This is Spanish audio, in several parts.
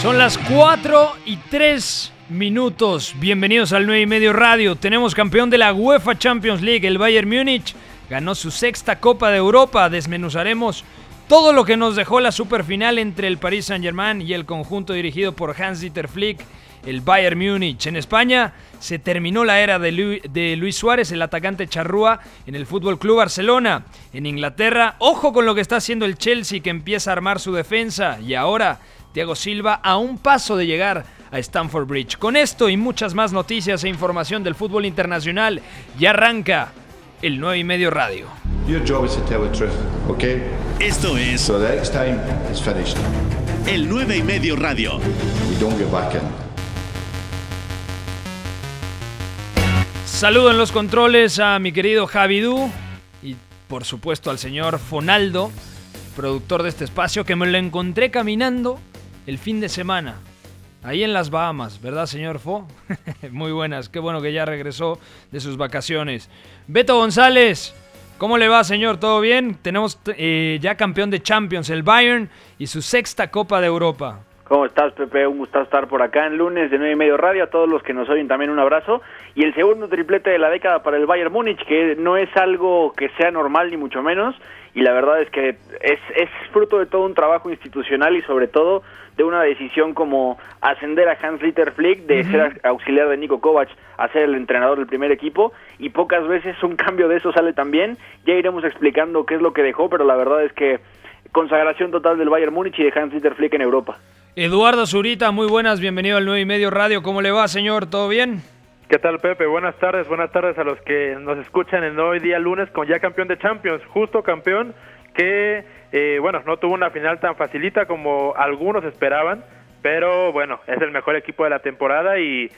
Son las 4 y 3 minutos. Bienvenidos al 9 y medio radio. Tenemos campeón de la UEFA Champions League, el Bayern Múnich. Ganó su sexta Copa de Europa. Desmenuzaremos todo lo que nos dejó la superfinal entre el Paris Saint-Germain y el conjunto dirigido por Hans-Dieter Flick, el Bayern Múnich. En España se terminó la era de, Lu- de Luis Suárez, el atacante charrúa, en el Fútbol Club Barcelona. En Inglaterra, ojo con lo que está haciendo el Chelsea, que empieza a armar su defensa. Y ahora, Thiago Silva a un paso de llegar a Stamford Bridge. Con esto y muchas más noticias e información del fútbol internacional, ya arranca el 9 y medio radio. Your job is to tell the truth, okay? Esto es So the next time it's finished. el 9 y medio radio. We don't get back in. Saludo en los controles a mi querido Javidú y por supuesto al señor Fonaldo, productor de este espacio, que me lo encontré caminando el fin de semana. Ahí en las Bahamas, ¿verdad, señor Fo? Muy buenas, qué bueno que ya regresó de sus vacaciones. Beto González, ¿cómo le va, señor? ¿Todo bien? Tenemos eh, ya campeón de Champions, el Bayern, y su sexta Copa de Europa. ¿Cómo estás, Pepe? Un gusto estar por acá en lunes de 9 y medio radio. A todos los que nos oyen también un abrazo. Y el segundo triplete de la década para el Bayern Múnich, que no es algo que sea normal ni mucho menos. Y la verdad es que es, es fruto de todo un trabajo institucional y sobre todo de una decisión como ascender a Hans-Dieter Flick, de ser auxiliar de Nico Kovac a ser el entrenador del primer equipo. Y pocas veces un cambio de eso sale tan bien. Ya iremos explicando qué es lo que dejó, pero la verdad es que consagración total del Bayern Múnich y de Hans-Dieter Flick en Europa. Eduardo Zurita, muy buenas, bienvenido al 9 y medio radio. ¿Cómo le va, señor? ¿Todo bien? ¿Qué tal, Pepe? Buenas tardes, buenas tardes a los que nos escuchan en hoy día lunes con ya campeón de Champions, justo campeón que, eh, bueno, no tuvo una final tan facilita como algunos esperaban, pero bueno, es el mejor equipo de la temporada y,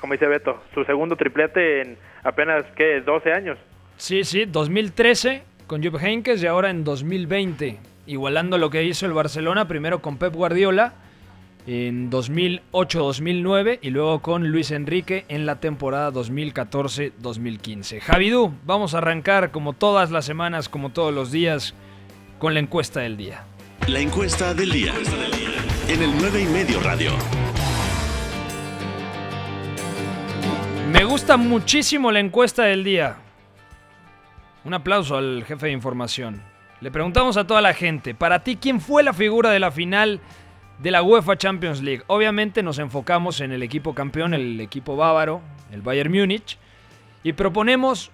como dice Beto, su segundo triplete en apenas, ¿qué? 12 años. Sí, sí, 2013 con Jupp Heynckes y ahora en 2020, igualando lo que hizo el Barcelona, primero con Pep Guardiola en 2008-2009 y luego con Luis Enrique en la temporada 2014-2015. Javidú, vamos a arrancar como todas las semanas, como todos los días, con la encuesta del día. La encuesta del día. En el 9 y medio radio. Me gusta muchísimo la encuesta del día. Un aplauso al jefe de información. Le preguntamos a toda la gente, para ti, ¿quién fue la figura de la final de la UEFA Champions League? Obviamente nos enfocamos en el equipo campeón, el equipo bávaro, el Bayern Múnich, y proponemos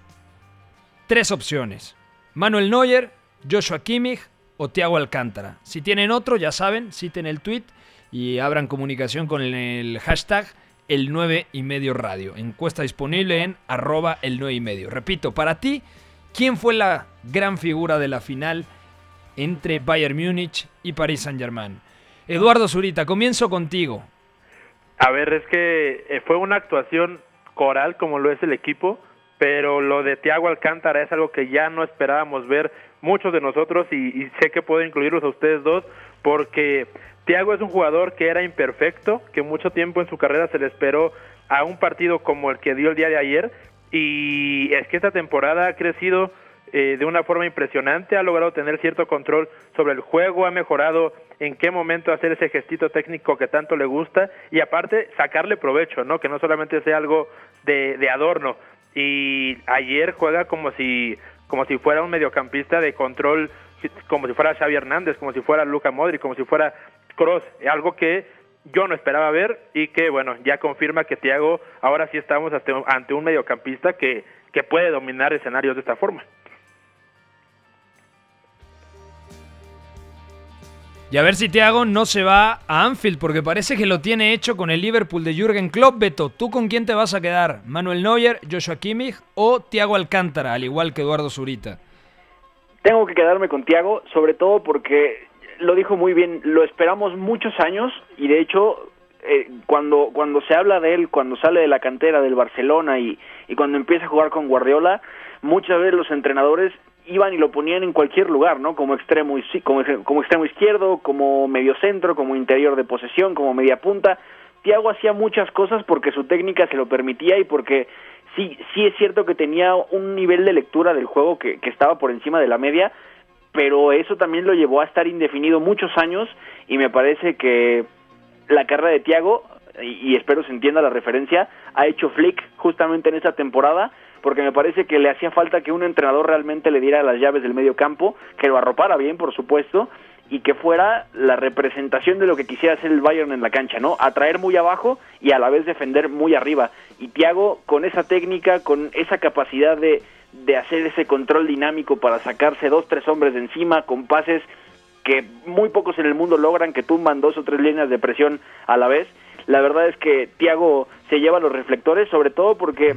tres opciones. Manuel Neuer, Joshua Kimmich o Thiago Alcántara. Si tienen otro, ya saben, citen el tweet y abran comunicación con el hashtag el 9 y medio radio. Encuesta disponible en arroba el 9 y medio. Repito, para ti, ¿quién fue la gran figura de la final entre Bayern Múnich y Paris Saint Germain? Eduardo Zurita, comienzo contigo. A ver, es que eh, fue una actuación coral como lo es el equipo, pero lo de Thiago Alcántara es algo que ya no esperábamos ver muchos de nosotros y, y sé que puedo incluirlos a ustedes dos porque Thiago es un jugador que era imperfecto, que mucho tiempo en su carrera se le esperó a un partido como el que dio el día de ayer y es que esta temporada ha crecido eh, de una forma impresionante, ha logrado tener cierto control sobre el juego, ha mejorado en qué momento hacer ese gestito técnico que tanto le gusta y aparte sacarle provecho, ¿no? Que no solamente sea algo de, de adorno. Y ayer juega como si como si fuera un mediocampista de control, como si fuera Xavi Hernández, como si fuera Luca Modri, como si fuera Cross, algo que yo no esperaba ver y que bueno, ya confirma que Thiago ahora sí estamos ante un mediocampista que, que puede dominar escenarios de esta forma. Y a ver si Thiago no se va a Anfield, porque parece que lo tiene hecho con el Liverpool de Jürgen Klopp. Beto, ¿tú con quién te vas a quedar? ¿Manuel Neuer, Joshua Kimmich o Thiago Alcántara, al igual que Eduardo Zurita? Tengo que quedarme con Thiago, sobre todo porque lo dijo muy bien, lo esperamos muchos años y de hecho eh, cuando cuando se habla de él, cuando sale de la cantera del Barcelona y, y cuando empieza a jugar con Guardiola, muchas veces los entrenadores iban y lo ponían en cualquier lugar, ¿no? Como extremo como, como extremo izquierdo, como medio centro, como interior de posesión, como media punta. Thiago hacía muchas cosas porque su técnica se lo permitía y porque sí sí es cierto que tenía un nivel de lectura del juego que, que estaba por encima de la media, pero eso también lo llevó a estar indefinido muchos años y me parece que la carrera de Thiago y, espero se entienda la referencia ha hecho Flick justamente en esa temporada porque me parece que le hacía falta que un entrenador realmente le diera las llaves del medio campo, que lo arropara bien, por supuesto, y que fuera la representación de lo que quisiera hacer el Bayern en la cancha, ¿no? Atraer muy abajo y a la vez defender muy arriba. Y Thiago, con esa técnica, con esa capacidad de, de hacer ese control dinámico para sacarse dos, tres hombres de encima, con pases que muy pocos en el mundo logran, que tumban dos o tres líneas de presión a la vez. La verdad es que Thiago se lleva los reflectores, sobre todo porque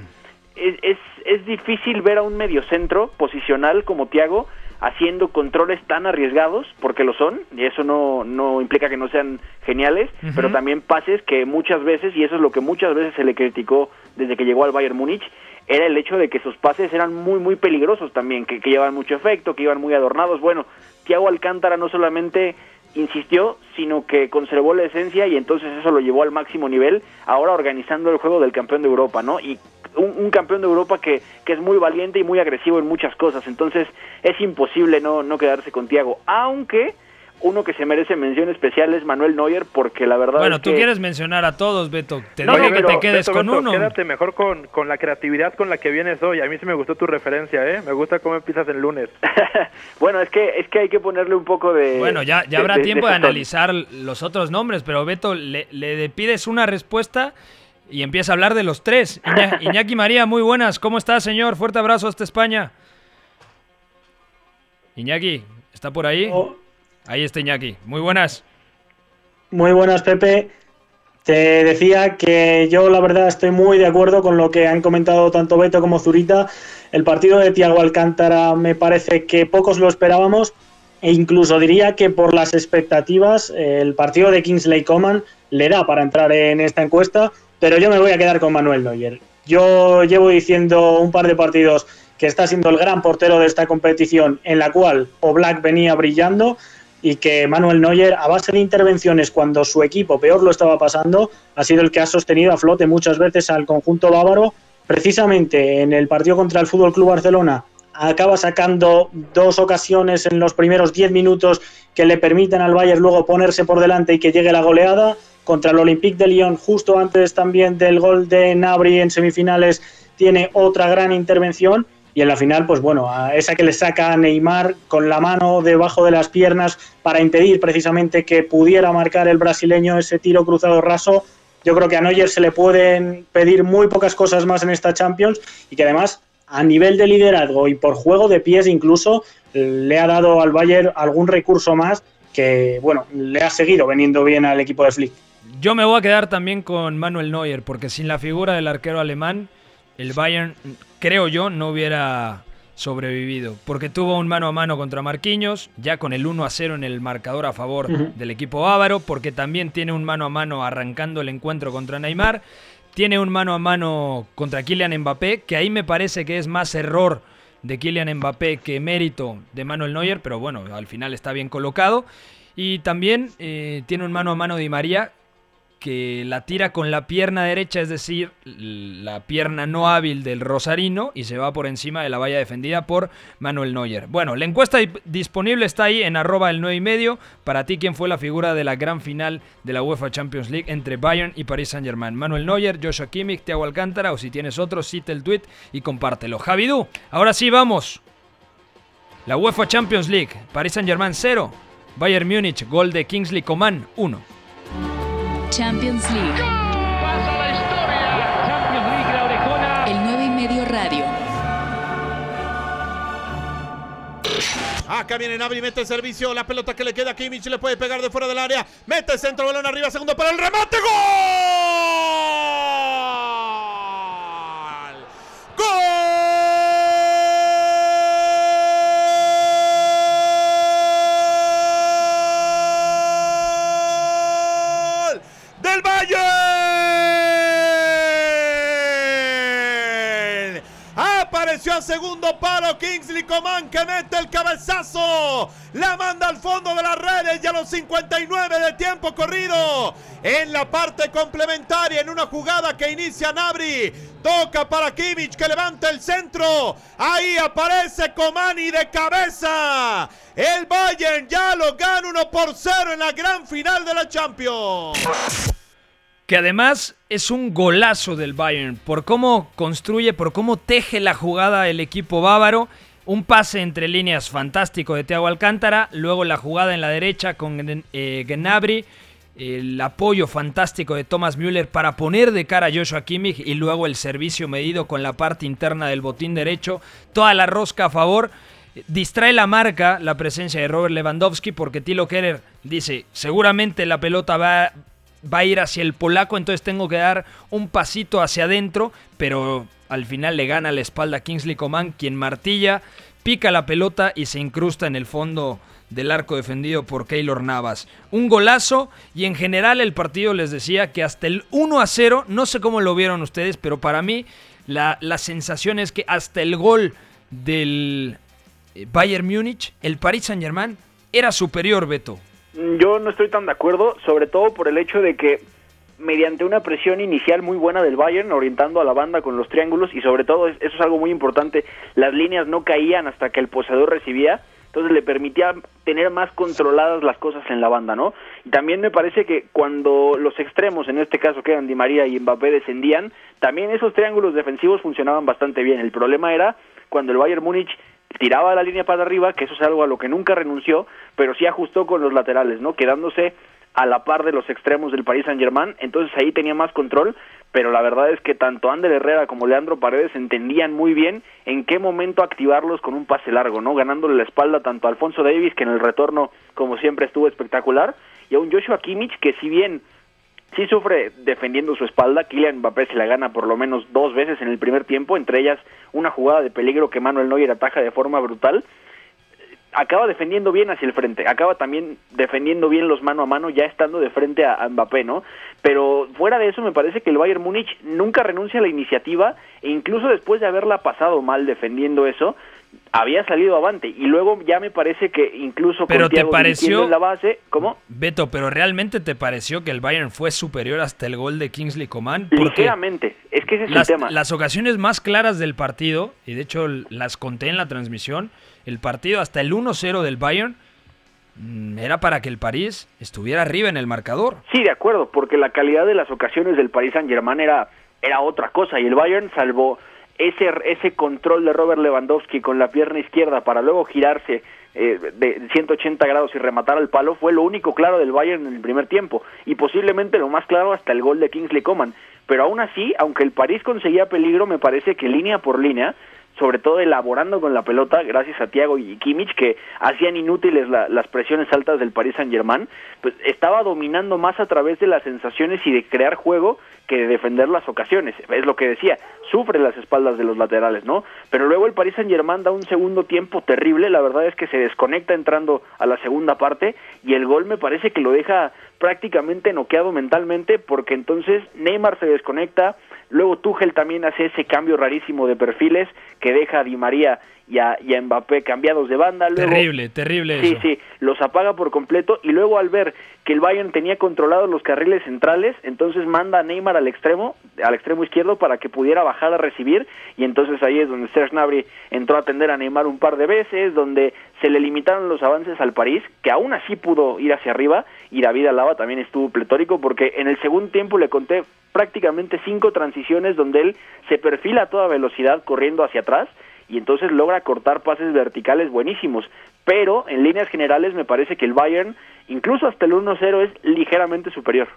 es, es, difícil ver a un mediocentro posicional como Tiago haciendo controles tan arriesgados, porque lo son, y eso no, no implica que no sean geniales, pero también pases que muchas veces, y eso es lo que muchas veces se le criticó desde que llegó al Bayern Múnich, era el hecho de que sus pases eran muy, muy peligrosos también, que, que llevaban mucho efecto, que iban muy adornados. Bueno, Tiago Alcántara no solamente insistió, sino que conservó la esencia y entonces eso lo llevó al máximo nivel, ahora organizando el juego del campeón de Europa, ¿no? Y un, campeón de Europa que, que, es muy valiente y muy agresivo en muchas cosas. Entonces es imposible no, no quedarse con Tiago. Aunque uno que se merece mención especial es Manuel Neuer, porque la verdad. Bueno, tú quieres mencionar a todos, Beto. Te digo que te quedes con uno. Quédate mejor con, con, la creatividad con la que vienes hoy. A mí sí me gustó tu referencia, ¿eh? Me gusta cómo empiezas el lunes. bueno, es que es que hay que ponerle un poco de. Bueno, ya, ya habrá tiempo de, analizar los otros nombres, pero Beto, le, le pides una respuesta y empieza a hablar de los tres. Iñaki María, muy buenas. ¿Cómo estás, señor? Fuerte abrazo hasta España. Iñaki, ¿está por ahí? Oh. Ahí está Iñaki. Muy buenas. Muy buenas, Pepe. Te decía que yo la verdad estoy muy de acuerdo con lo que han comentado tanto Beto como Zurita. El partido de Tiago Alcántara me parece que pocos lo esperábamos e incluso diría que por las expectativas el partido de Kingsley Coman le da para entrar en esta encuesta pero yo me voy a quedar con Manuel Neuer. Yo llevo diciendo un par de partidos que está siendo el gran portero de esta competición, en la cual Oblak venía brillando y que Manuel Neuer, a base de intervenciones cuando su equipo peor lo estaba pasando, ha sido el que ha sostenido a flote muchas veces al conjunto bávaro. Precisamente en el partido contra el Fútbol Club Barcelona acaba sacando dos ocasiones en los primeros diez minutos que le permiten al Bayern luego ponerse por delante y que llegue la goleada contra el Olympique de Lyon, justo antes también del gol de Nabri en semifinales, tiene otra gran intervención. Y en la final, pues bueno, esa que le saca a Neymar con la mano debajo de las piernas para impedir precisamente que pudiera marcar el brasileño ese tiro cruzado raso. Yo creo que a Neuer se le pueden pedir muy pocas cosas más en esta Champions y que además a nivel de liderazgo y por juego de pies incluso le ha dado al Bayern algún recurso más que, bueno, le ha seguido veniendo bien al equipo de Flick. Yo me voy a quedar también con Manuel Neuer, porque sin la figura del arquero alemán, el Bayern, creo yo, no hubiera sobrevivido. Porque tuvo un mano a mano contra Marquinhos, ya con el 1 a 0 en el marcador a favor del equipo ávaro, porque también tiene un mano a mano arrancando el encuentro contra Neymar. Tiene un mano a mano contra Kylian Mbappé, que ahí me parece que es más error de Kylian Mbappé que mérito de Manuel Neuer, pero bueno, al final está bien colocado. Y también eh, tiene un mano a mano de María, que la tira con la pierna derecha, es decir, la pierna no hábil del Rosarino, y se va por encima de la valla defendida por Manuel Neuer. Bueno, la encuesta disponible está ahí en arroba el 9 y medio. Para ti, ¿quién fue la figura de la gran final de la UEFA Champions League entre Bayern y Paris Saint Germain? Manuel Neuer, Joshua Kimmich, Thiago Alcántara, o si tienes otro, cita el tweet y compártelo. Javidú, ahora sí vamos. La UEFA Champions League, Paris Saint Germain 0, Bayern Múnich, gol de Kingsley Coman 1. Champions League. El 9 y medio radio. Acá viene Nabri, mete el servicio, la pelota que le queda a Kimmich, le puede pegar de fuera del área, mete el centro, balón arriba, segundo para el remate, ¡Gol! ¡Gol! del Bayern. Apareció segundo palo Kingsley Coman que mete el cabezazo. La manda al fondo de las redes y a los 59 de tiempo corrido. En la parte complementaria, en una jugada que inicia Nabri. Toca para Kimmich que levanta el centro. Ahí aparece Coman y de cabeza. El Bayern ya lo gana 1 por 0 en la gran final de la Champions. Que además es un golazo del Bayern por cómo construye, por cómo teje la jugada el equipo bávaro. Un pase entre líneas fantástico de Thiago Alcántara, luego la jugada en la derecha con eh, Gnabry, el apoyo fantástico de Thomas Müller para poner de cara a Joshua Kimmich y luego el servicio medido con la parte interna del botín derecho, toda la rosca a favor. Distrae la marca la presencia de Robert Lewandowski porque Tilo Keller dice, seguramente la pelota va, va a ir hacia el polaco, entonces tengo que dar un pasito hacia adentro, pero al final le gana la espalda a Kingsley Coman, quien martilla, pica la pelota y se incrusta en el fondo del arco defendido por Keylor Navas. Un golazo y en general el partido les decía que hasta el 1 a 0, no sé cómo lo vieron ustedes, pero para mí la, la sensación es que hasta el gol del eh, Bayern Múnich, el Paris Saint Germain era superior, Beto. Yo no estoy tan de acuerdo, sobre todo por el hecho de que mediante una presión inicial muy buena del Bayern, orientando a la banda con los triángulos y sobre todo, eso es algo muy importante, las líneas no caían hasta que el poseedor recibía, entonces le permitía tener más controladas las cosas en la banda, ¿no? Y también me parece que cuando los extremos, en este caso que eran Di María y Mbappé, descendían, también esos triángulos defensivos funcionaban bastante bien. El problema era cuando el Bayern Múnich tiraba la línea para arriba, que eso es algo a lo que nunca renunció, pero sí ajustó con los laterales, ¿no? Quedándose a la par de los extremos del Paris Saint-Germain, entonces ahí tenía más control, pero la verdad es que tanto Ander Herrera como Leandro Paredes entendían muy bien en qué momento activarlos con un pase largo, ¿no? Ganándole la espalda tanto a Alfonso Davis, que en el retorno, como siempre, estuvo espectacular, y a un Joshua Kimmich, que si bien sí sufre defendiendo su espalda. Kylian Mbappé se la gana por lo menos dos veces en el primer tiempo, entre ellas una jugada de peligro que Manuel Neuer ataja de forma brutal. Acaba defendiendo bien hacia el frente, acaba también defendiendo bien los mano a mano, ya estando de frente a, Mbappé, ¿no? Pero fuera de eso, me parece que el Bayern Múnich nunca renuncia a la iniciativa e incluso después de haberla pasado mal defendiendo eso, había salido avante y luego ya me parece que incluso pero con te Thiago pareció en la base, ¿cómo? Beto, pero realmente te pareció que el Bayern fue superior hasta el gol de Kingsley Coman Ligeramente, es que ese es las, el tema. las ocasiones más claras del partido y de hecho las conté en la transmisión, el partido hasta el 1-0 del Bayern mm, era para que el París estuviera arriba en el marcador. Sí, de acuerdo, porque la calidad de las ocasiones del Paris Saint-Germain era era otra cosa y el Bayern salvó ese, ese control de Robert Lewandowski con la pierna izquierda para luego girarse eh, de 180 grados y rematar al palo fue lo único claro del Bayern en el primer tiempo y posiblemente lo más claro hasta el gol de Kingsley Coman. Pero aún así, aunque el París conseguía peligro, me parece que línea por línea, sobre todo elaborando con la pelota, gracias a Thiago y Kimmich, que hacían inútiles la- las presiones altas del Paris Saint-Germain, pues estaba dominando más a través de las sensaciones y de crear juego que de defender las ocasiones. Es lo que decía, sufre las espaldas de los laterales, ¿no? Pero luego el Paris Saint-Germain da un segundo tiempo terrible, la verdad es que se desconecta entrando a la segunda parte y el gol me parece que lo deja prácticamente noqueado mentalmente porque entonces Neymar se desconecta, luego Tuchel también hace ese cambio rarísimo de perfiles que deja a Di María y a, y a Mbappé cambiados de banda. Luego, Terrible, terrible Sí, eso. sí, los apaga por completo y luego al ver que el Bayern tenía controlados los carriles centrales, entonces manda a Neymar al extremo, al extremo izquierdo para que pudiera bajar a recibir y entonces ahí es donde Serge Gnabry entró a atender a Neymar un par de veces, donde se le limitaron los avances al París, que aún así pudo ir hacia arriba y David Alaba también estuvo pletórico porque en el segundo tiempo le conté prácticamente cinco transiciones donde él se perfila a toda velocidad corriendo hacia atrás y entonces logra cortar pases verticales buenísimos. Pero en líneas generales me parece que el Bayern, incluso hasta el 1-0, es ligeramente superior.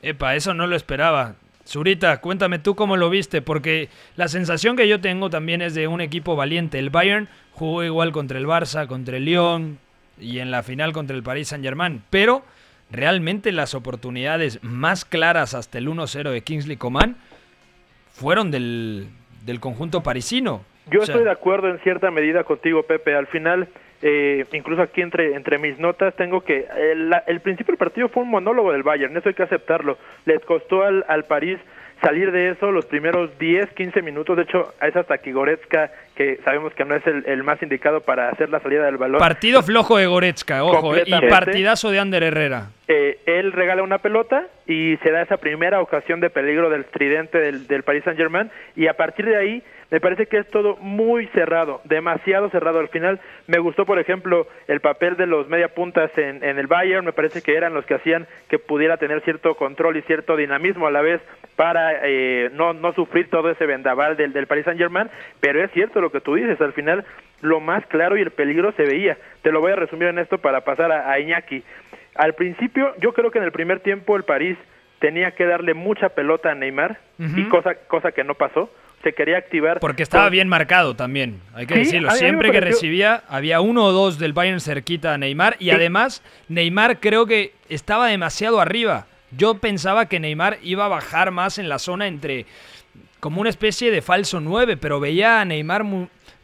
Epa, eso no lo esperaba. Zurita, cuéntame tú cómo lo viste, porque la sensación que yo tengo también es de un equipo valiente. El Bayern jugó igual contra el Barça, contra el Lyon y en la final contra el Paris Saint-Germain, pero realmente las oportunidades más claras hasta el 1-0 de Kingsley Coman fueron del, del conjunto parisino. Yo O sea, estoy de acuerdo en cierta medida contigo, Pepe. Al final, eh, incluso aquí entre, entre mis notas tengo que el, el, principio del partido fue un monólogo del Bayern, eso hay que aceptarlo. Les costó al, al París salir de eso los primeros 10, 15 minutos. De hecho, es hasta que Goretzka, que sabemos que no es el, más indicado para hacer la salida del balón. Partido flojo de Goretzka, ojo, eh, y partidazo de Ander Herrera. Eh, él regala una pelota y se da esa primera ocasión de peligro del tridente del, del Paris Saint-Germain y a partir de ahí me parece que es todo muy cerrado, demasiado cerrado. Al final me gustó, por ejemplo, el papel de los media puntas en, el Bayern, me parece que eran los que hacían que pudiera tener cierto control y cierto dinamismo a la vez para eh, no, no sufrir todo ese vendaval del, del Paris Saint Germain, pero es cierto lo que tú dices, al final lo más claro y el peligro se veía. Te lo voy a resumir en esto para pasar a, Iñaki. Al principio, yo creo que en el primer tiempo el París tenía que darle mucha pelota a Neymar y cosa cosa que no pasó se quería activar. Porque estaba bien marcado también, hay que decirlo. Siempre que recibía, había uno o dos del Bayern cerquita a Neymar. Y además, Neymar creo que estaba demasiado arriba. Yo pensaba que Neymar iba a bajar más en la zona entre como una especie de falso 9, pero veía a Neymar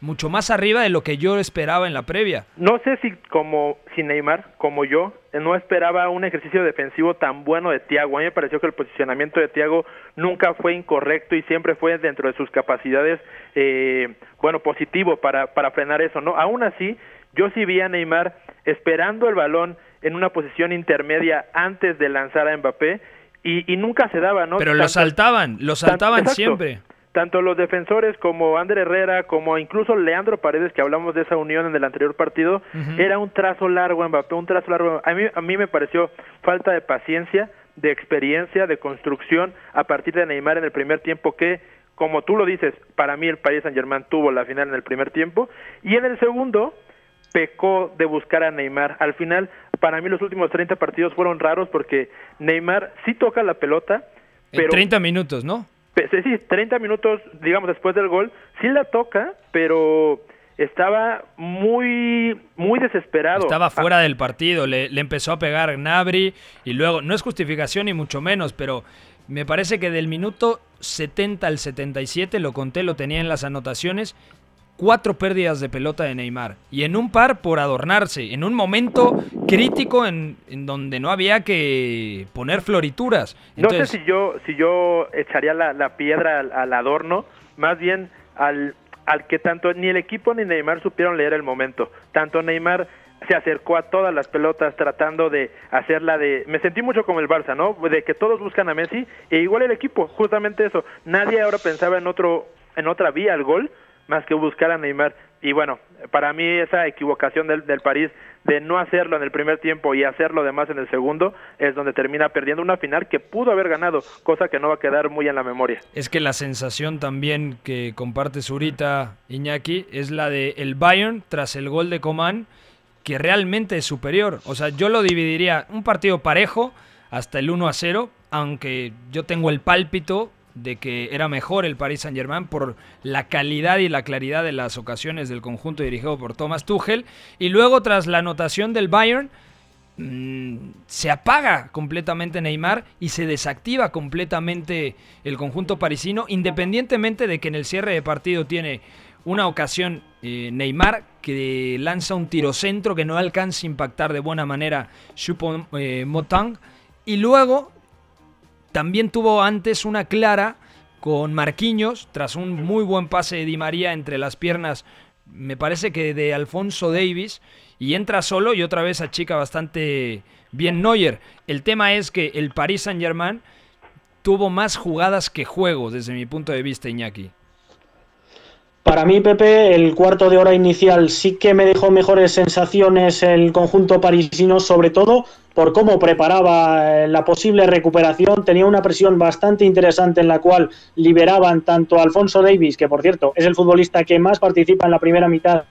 mucho más arriba de lo que yo esperaba en la previa. No sé si como si Neymar, como yo, no esperaba un ejercicio defensivo tan bueno de Thiago. A mí me pareció que el posicionamiento de Thiago nunca fue incorrecto y siempre fue dentro de sus capacidades, eh, bueno, positivo para, para frenar eso, ¿no? Aún así, yo sí vi a Neymar esperando el balón en una posición intermedia antes de lanzar a Mbappé y, nunca se daba, ¿no? Pero lo saltaban, lo saltaban siempre tanto los defensores como Ander Herrera, como incluso Leandro Paredes, que hablamos de esa unión en el anterior partido, era un trazo largo Mbappé, un trazo largo. A mí, a mí me pareció falta de paciencia, de experiencia, de construcción a partir de Neymar en el primer tiempo que, como tú lo dices, para mí el Paris Saint Germain tuvo la final en el primer tiempo y en el segundo pecó de buscar a Neymar. Al final, para mí los últimos 30 partidos fueron raros porque Neymar sí toca la pelota, pero... En 30 minutos, ¿no? Sí, 30 minutos, digamos, después del gol, sí la toca, pero estaba muy muy desesperado. Estaba fuera del partido, le, empezó a pegar Nabri y luego, no es justificación ni mucho menos, pero me parece que del minuto 70 al 77, lo conté, lo tenía en las anotaciones, cuatro pérdidas de pelota de Neymar. Y en un par por adornarse, en un momento crítico en, donde no había que poner florituras. no sé si yo, si yo echaría la, piedra al, adorno, más bien al, al que tanto ni el equipo ni Neymar supieron leer el momento. Tanto Neymar se acercó a todas las pelotas tratando de hacerla de... Me sentí mucho como el Barça, ¿no? De que todos buscan a Messi e igual el equipo, justamente eso. Nadie ahora pensaba en otro en otra vía al gol, más que buscar a Neymar. Y bueno, para mí esa equivocación del, del París de no hacerlo en el primer tiempo y hacerlo además en el segundo es donde termina perdiendo una final que pudo haber ganado, cosa que no va a quedar muy en la memoria. Es que la sensación también que comparte Zurita Iñaki es la de el Bayern tras el gol de Coman que realmente es superior. O sea, yo lo dividiría un partido parejo hasta el 1 a 0, aunque yo tengo el pálpito de que era mejor el Paris Saint-Germain por la calidad y la claridad de las ocasiones del conjunto dirigido por Thomas Tuchel. Y luego, tras la anotación del Bayern, mm, se apaga completamente Neymar y se desactiva completamente el conjunto parisino, independientemente de que en el cierre de partido tiene una ocasión eh, Neymar que lanza un tiro centro que no alcanza a impactar de buena manera Chupon eh, Motang. Y luego también tuvo antes una clara con Marquinhos, tras un muy buen pase de Di María entre las piernas, me parece que de Alfonso Davis, y entra solo y otra vez achica bastante bien Neuer. El tema es que el Paris Saint-Germain tuvo más jugadas que juegos, desde mi punto de vista, Iñaki. Para mí, Pepe, el cuarto de hora inicial sí que me dejó mejores sensaciones el conjunto parisino, sobre todo por cómo preparaba eh, la posible recuperación. Tenía una presión bastante interesante en la cual liberaban tanto a Alfonso Davis, que por cierto es el futbolista que más participa en la primera mitad,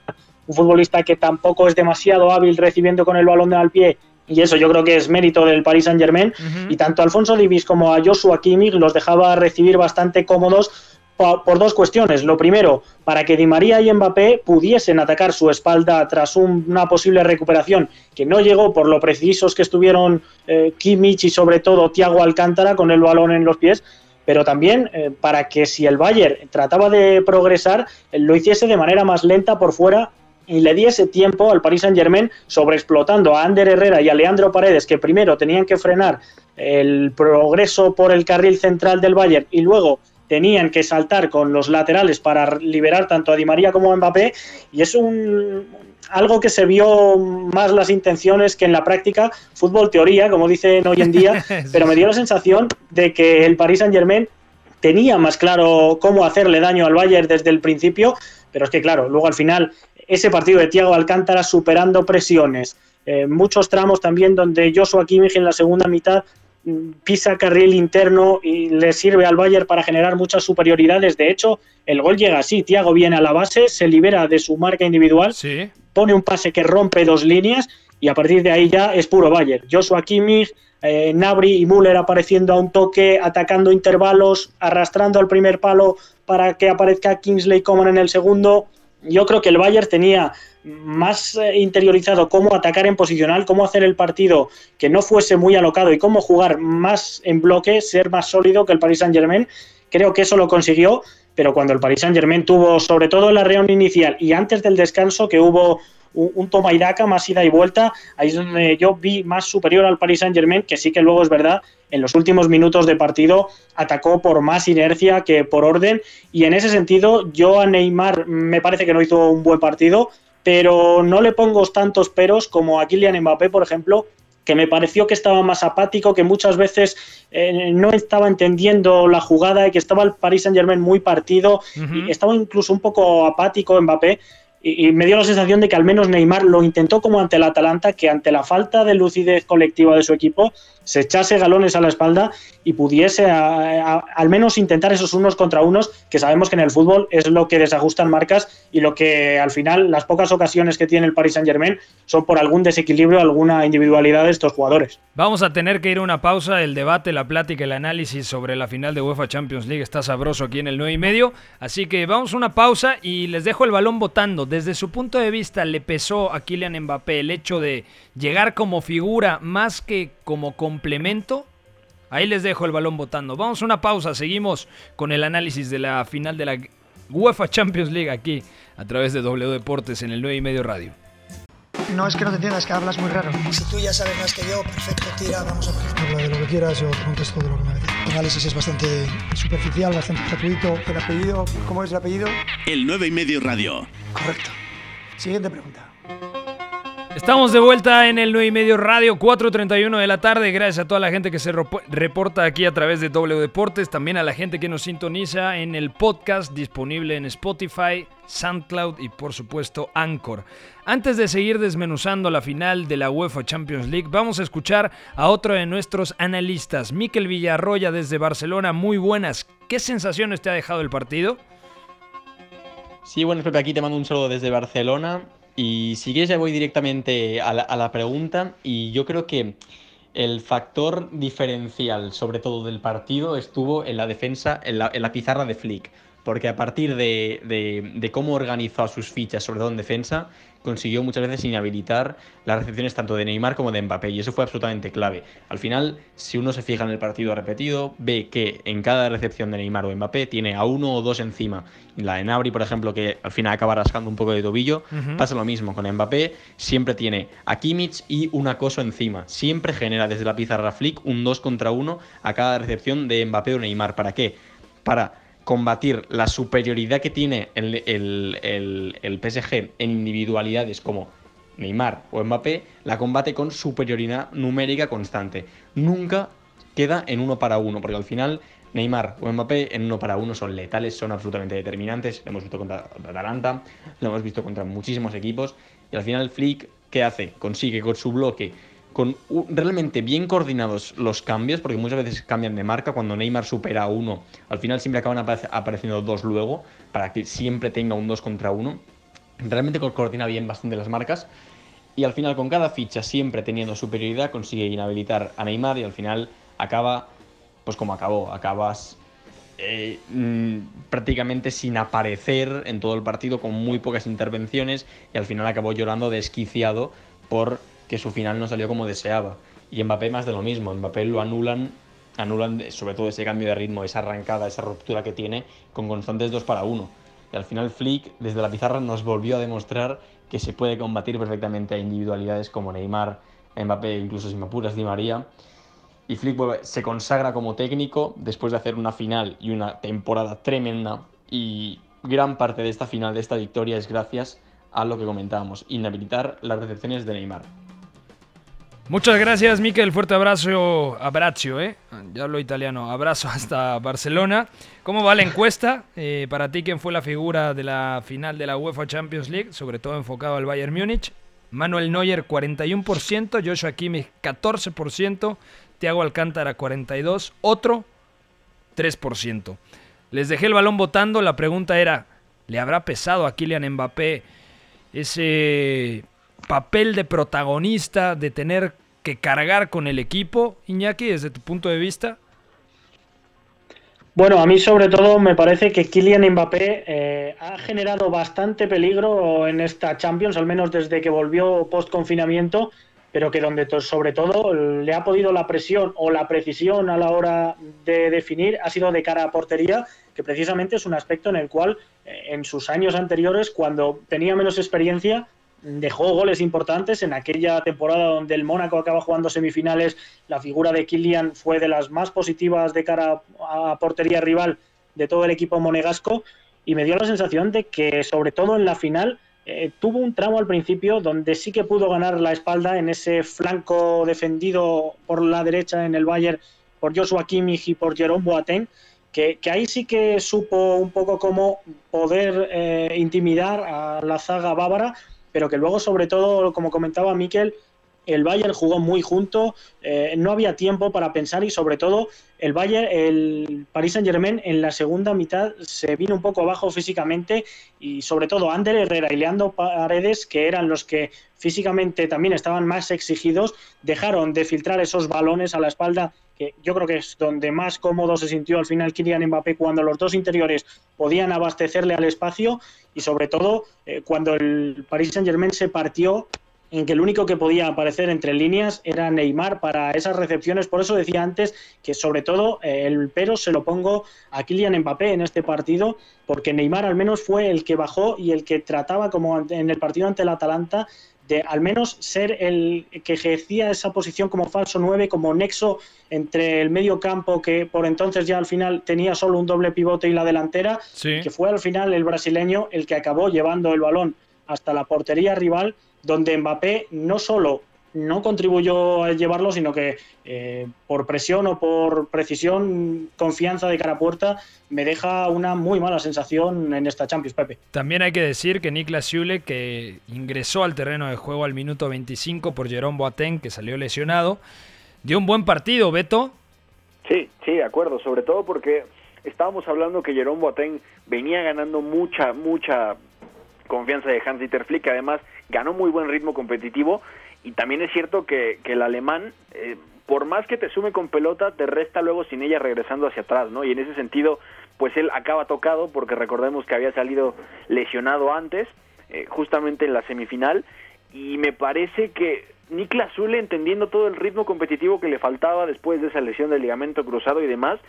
un futbolista que tampoco es demasiado hábil recibiendo con el balón al pie, y eso yo creo que es mérito del Paris Saint Germain. Y tanto a Alfonso Davis como a Joshua Kimmich los dejaba recibir bastante cómodos por dos cuestiones. Lo primero, para que Di María y Mbappé pudiesen atacar su espalda tras una posible recuperación que no llegó por lo precisos que estuvieron eh, y sobre todo Thiago Alcántara con el balón en los pies, pero también eh, para que si el Bayern trataba de progresar, lo hiciese de manera más lenta por fuera y le diese tiempo al Paris Saint Germain sobreexplotando a Ander Herrera y a Leandro Paredes, que primero tenían que frenar el progreso por el carril central del Bayern y luego tenían que saltar con los laterales para liberar tanto a Di María como a Mbappé y es un algo que se vio más las intenciones que en la práctica, fútbol teoría, como dicen hoy en día, pero me dio la sensación de que el Paris Saint-Germain tenía más claro cómo hacerle daño al Bayern desde el principio, pero es que claro, luego al final ese partido de Thiago Alcántara superando presiones, eh, muchos tramos también donde Joshua Kimmich en la segunda mitad pisa carril interno y le sirve al Bayern para generar muchas superioridades. De hecho, el gol llega así, Thiago viene a la base, se libera de su marca individual, pone un pase que rompe dos líneas y a partir de ahí ya es puro Bayern. Joshua Kimmich, eh, Nabri y Müller apareciendo a un toque, atacando intervalos, arrastrando al primer palo para que aparezca Kingsley Coman en el segundo. Yo creo que el Bayern tenía más eh, interiorizado cómo atacar en posicional, cómo hacer el partido que no fuese muy alocado y cómo jugar más en bloque, ser más sólido que el Paris Saint Germain. Creo que eso lo consiguió, pero cuando el Paris Saint Germain tuvo, sobre todo en la reunión inicial y antes del descanso, que hubo un, toma y daca, más ida y vuelta, ahí es donde yo vi más superior al Paris Saint Germain, que sí que luego es verdad, en los últimos minutos de partido atacó por más inercia que por orden, y en ese sentido yo a Neymar me parece que no hizo un buen partido, pero no le pongo tantos peros como a Kylian Mbappé, por ejemplo, que me pareció que estaba más apático, que muchas veces eh, no estaba entendiendo la jugada y que estaba el Paris Saint Germain muy partido. Y estaba incluso un poco apático Mbappé y, me dio la sensación de que al menos Neymar lo intentó como ante el Atalanta, que ante la falta de lucidez colectiva de su equipo se echase galones a la espalda y pudiese al menos intentar esos unos contra unos, que sabemos que en el fútbol es lo que desajustan marcas y lo que al final las pocas ocasiones que tiene el Paris Saint Germain son por algún desequilibrio, alguna individualidad de estos jugadores. Vamos a tener que ir a una pausa, el debate, la plática, el análisis sobre la final de UEFA Champions League está sabroso aquí en el 9 y medio, así que vamos a una pausa y les dejo el balón votando desde su punto de vista le pesó a Kylian Mbappé el hecho de llegar como figura más que como complemento? Ahí les dejo el balón votando. Vamos a una pausa, seguimos con el análisis de la final de la UEFA Champions League aquí a través de W Deportes en el 9 y medio radio. No es que no te entiendas, que hablas muy raro. Si tú ya sabes más que yo, perfecto, tira, vamos a ver. Habla de lo que quieras, yo contesto de lo que me dices. El análisis es bastante superficial, bastante gratuito. ¿El apellido? ¿Cómo es el apellido? El 9 y medio radio. Correcto. Siguiente pregunta. Estamos de vuelta en el 9 y medio radio, 4.31 de la tarde. Gracias a toda la gente que se reporta aquí a través de W Deportes. También a la gente que nos sintoniza en el podcast disponible en Spotify, SoundCloud y por supuesto Anchor. Antes de seguir desmenuzando la final de la UEFA Champions League, vamos a escuchar a otro de nuestros analistas, Miquel Villarroya desde Barcelona. Muy buenas. ¿Qué sensaciones te ha dejado el partido? Sí, bueno, Pepe, aquí te mando un saludo desde Barcelona. Y si quieres ya voy directamente a la, pregunta. Y yo creo que el factor diferencial, sobre todo del partido, estuvo en la defensa, en la, pizarra de Flick. Porque a partir de, de, cómo organizó sus fichas, sobre todo en defensa, consiguió muchas veces inhabilitar las recepciones tanto de Neymar como de Mbappé y eso fue absolutamente clave. Al final, si uno se fija en el partido repetido, ve que en cada recepción de Neymar o Mbappé tiene a uno o dos encima. La de Nabri, por ejemplo, que al final acaba rascando un poco de tobillo, pasa lo mismo con Mbappé, siempre tiene a Kimmich y un acoso encima. Siempre genera desde la pizarra Flick un 2 contra 1 a cada recepción de Mbappé o Neymar. ¿Para qué? Para combatir la superioridad que tiene el, el, PSG en individualidades como Neymar o Mbappé, la combate con superioridad numérica constante. Nunca queda en uno para uno, porque al final Neymar o Mbappé en uno para uno son letales, son absolutamente determinantes. Lo hemos visto contra Atalanta, lo hemos visto contra muchísimos equipos. Y al final Flick, ¿qué hace? Consigue con su bloque con realmente bien coordinados los cambios, porque muchas veces cambian de marca, cuando Neymar supera a uno, al final siempre acaban apareciendo dos luego, para que siempre tenga un dos contra uno. Realmente coordina bien bastante las marcas. Y al final, con cada ficha siempre teniendo superioridad, consigue inhabilitar a Neymar y al final acaba, pues como acabó, acabas eh, mm, prácticamente sin aparecer en todo el partido, con muy pocas intervenciones y al final acabó llorando desquiciado por que su final no salió como deseaba. Y Mbappé más de lo mismo, Mbappé lo anulan, anulan sobre todo ese cambio de ritmo, esa arrancada, esa ruptura que tiene con constantes 2 para 1. Y al final Flick desde la pizarra nos volvió a demostrar que se puede combatir perfectamente a individualidades como Neymar, Mbappé, incluso sin apuras Di María. Y Flick se consagra como técnico después de hacer una final y una temporada tremenda. Y gran parte de esta final, de esta victoria, es gracias a lo que comentábamos, inhabilitar las recepciones de Neymar. Muchas gracias, Miquel. Fuerte abrazo, abrazo, ¿eh? Ya hablo italiano. Abrazo hasta Barcelona. ¿Cómo va la encuesta? Eh, para ti, ¿quién fue la figura de la final de la UEFA Champions League? Sobre todo enfocado al Bayern Múnich. Manuel Neuer, 41%. Joshua Kimmich, 14%. Thiago Alcántara, 42%. Otro, 3%. Les dejé el balón votando. La pregunta era, ¿le habrá pesado a Kylian Mbappé ese papel de protagonista, de tener que cargar con el equipo, Iñaki, desde tu punto de vista? Bueno, a mí sobre todo me parece que Kylian Mbappé eh, ha generado bastante peligro en esta Champions, al menos desde que volvió post confinamiento, pero que donde sobre todo le ha podido la presión o la precisión a la hora de definir ha sido de cara a portería, que precisamente es un aspecto en el cual eh, en sus años anteriores, cuando tenía menos experiencia, dejó goles importantes en aquella temporada donde el Mónaco acaba jugando semifinales. La figura de Kylian fue de las más positivas de cara a portería rival de todo el equipo monegasco y me dio la sensación de que sobre todo en la final eh, tuvo un tramo al principio donde sí que pudo ganar la espalda en ese flanco defendido por la derecha en el Bayern por Joshua Kimmich y por Jerome Boateng que, ahí sí que supo un poco cómo poder eh, intimidar a la zaga bávara pero que luego, sobre todo, como comentaba Miquel, el Bayern jugó muy junto, eh, no había tiempo para pensar y sobre todo el Bayern, el Paris Saint Germain en la segunda mitad se vino un poco abajo físicamente y sobre todo Ander Herrera y Leandro Paredes, que eran los que físicamente también estaban más exigidos, dejaron de filtrar esos balones a la espalda que yo creo que es donde más cómodo se sintió al final Kylian Mbappé cuando los dos interiores podían abastecerle al espacio y sobre todo eh, cuando el Paris Saint Germain se partió en que el único que podía aparecer entre líneas era Neymar para esas recepciones. Por eso decía antes que sobre todo eh, el pero se lo pongo a Kylian Mbappé en este partido, porque Neymar al menos fue el que bajó y el que trataba como en el partido ante el Atalanta de al menos ser el que ejercía esa posición como falso 9, como nexo entre el medio campo, que por entonces ya al final tenía solo un doble pivote y la delantera, que fue al final el brasileño el que acabó llevando el balón hasta la portería rival, donde Mbappé no solo no contribuyó a llevarlo, sino que eh, por presión o por precisión, confianza de cara a puerta, me deja una muy mala sensación en esta Champions, Pepe. También hay que decir que Niklas Zule, que ingresó al terreno de juego al minuto 25 por Jerome Boateng, que salió lesionado, dio un buen partido, Beto. Sí, sí, de acuerdo, sobre todo porque estábamos hablando que Jerome Boateng venía ganando mucha, mucha confianza de Hans-Dieter Flick, que además ganó muy buen ritmo competitivo y también es cierto que, que el alemán, eh, por más que te sume con pelota, te resta luego sin ella regresando hacia atrás, ¿no? Y en ese sentido, pues él acaba tocado porque recordemos que había salido lesionado antes, eh, justamente en la semifinal, y me parece que Niklas Zule, entendiendo todo el ritmo competitivo que le faltaba después de esa lesión del ligamento cruzado y demás,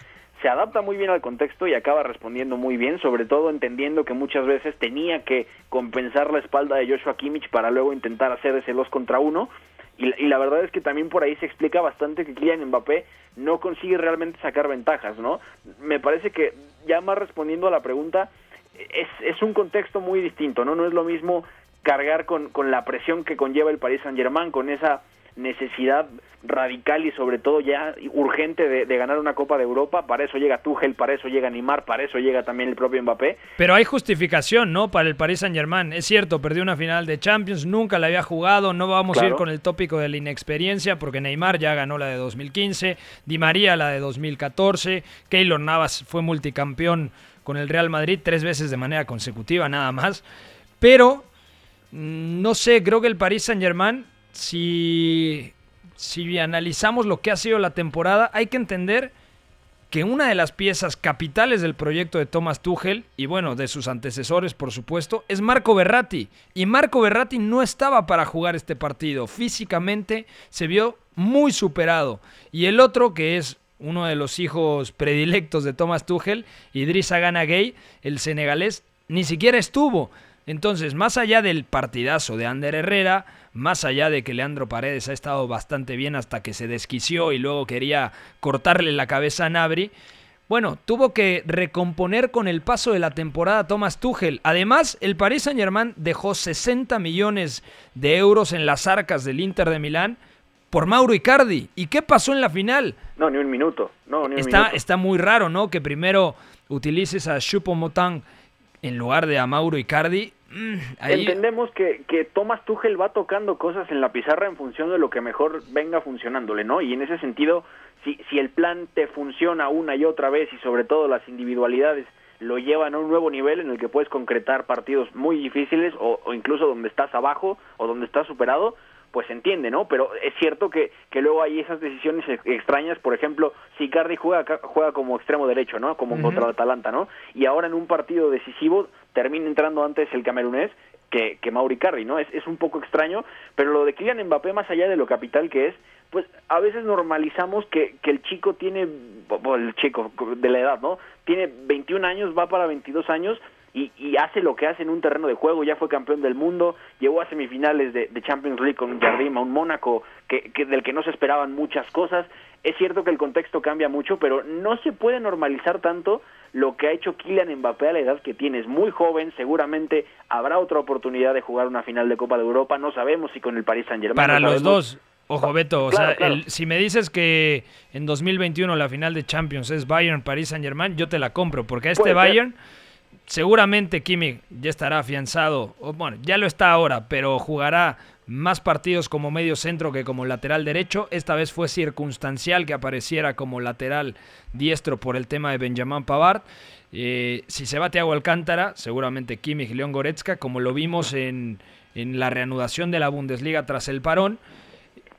se adapta muy bien al contexto y acaba respondiendo muy bien, sobre todo entendiendo que muchas veces tenía que compensar la espalda de Joshua Kimmich para luego intentar hacer ese 2 contra uno. Y, la verdad es que también por ahí se explica bastante que Kylian Mbappé no consigue realmente sacar ventajas, ¿no? Me parece que ya más respondiendo a la pregunta, es, es un contexto muy distinto, ¿no? No es lo mismo cargar con, con la presión que conlleva el Paris Saint Germain, con esa necesidad radical y sobre todo ya urgente de, ganar una Copa de Europa. Para eso llega Tuchel, para eso llega Neymar, para eso llega también el propio Mbappé. Pero hay justificación, ¿no? Para el Paris Saint Germain. Es cierto, perdió una final de Champions, nunca la había jugado. No vamos a ir con el tópico de la inexperiencia porque Neymar ya ganó la de 2015, Di María la de 2014, Keylor Navas fue multicampeón con el Real Madrid tres veces de manera consecutiva, nada más. Pero mm, no sé, creo que el Paris Saint Germain si, si analizamos lo que ha sido la temporada, hay que entender que una de las piezas capitales del proyecto de Thomas Tuchel, y bueno, de sus antecesores por supuesto, es Marco Berratti. Y Marco Berratti no estaba para jugar este partido. Físicamente se vio muy superado. Y el otro, que es uno de los hijos predilectos de Thomas Tuchel, Idrissa Gana Gay, el senegalés, ni siquiera estuvo. Entonces, más allá del partidazo de Ander Herrera, más allá de que Leandro Paredes ha estado bastante bien hasta que se desquició y luego quería cortarle la cabeza a Nabri, bueno, tuvo que recomponer con el paso de la temporada Thomas Tuchel. Además, el Paris Saint-Germain dejó 60 millones de euros en las arcas del Inter de Milán por Mauro Icardi. ¿Y qué pasó en la final? No, ni un minuto. No, ni un está, minuto. está muy raro, ¿no? Que primero utilices a Choupo-Moting en lugar de a Mauro Icardi. Mm, Entendemos que, que Thomas Tuchel va tocando cosas en la pizarra en función de lo que mejor venga funcionándole, ¿no? Y en ese sentido, si, si el plan te funciona una y otra vez y sobre todo las individualidades lo llevan a un nuevo nivel en el que puedes concretar partidos muy difíciles o, o incluso donde estás abajo o donde estás superado, pues se entiende, ¿no? Pero es cierto que, que luego hay esas decisiones ex- extrañas, por ejemplo, si Cardi juega, juega como extremo derecho, ¿no? Como Ujú. contra el Atalanta, ¿no? Y ahora en un partido decisivo termina entrando antes el camerunés que, que Mauri Cardi, ¿no? Es, es un poco extraño, pero lo de Kylian Mbappé, más allá de lo capital que es, pues a veces normalizamos que, que el chico tiene, el chico de la edad, ¿no? Tiene 21 años, va para 22 años y, y hace lo que hace en un terreno de juego, ya fue campeón del mundo, llegó a semifinales de, de Champions League con un Jardim, a un Mónaco que, que del que no se esperaban muchas cosas. Es cierto que el contexto cambia mucho, pero no se puede normalizar tanto lo que ha hecho Kylian Mbappé a la edad que tiene. Es muy joven, seguramente habrá otra oportunidad de jugar una final de Copa de Europa, no sabemos si con el Paris Saint-Germain. Para no los dos. Ojo, Beto, o Claro, sea, claro. el- si me dices que en 2021 la final de Champions es Bayern Paris Saint Germain, yo te la compro, porque a este ser. Seguramente Kimmich ya estará afianzado, bueno, ya lo está ahora, pero jugará más partidos como medio centro que como lateral derecho. Esta vez fue circunstancial que apareciera como lateral diestro por el tema de Benjamin Pavard. Eh, si se va Thiago Alcántara, seguramente Kimmich León Goretzka, como lo vimos en, en la reanudación de la Bundesliga tras el parón.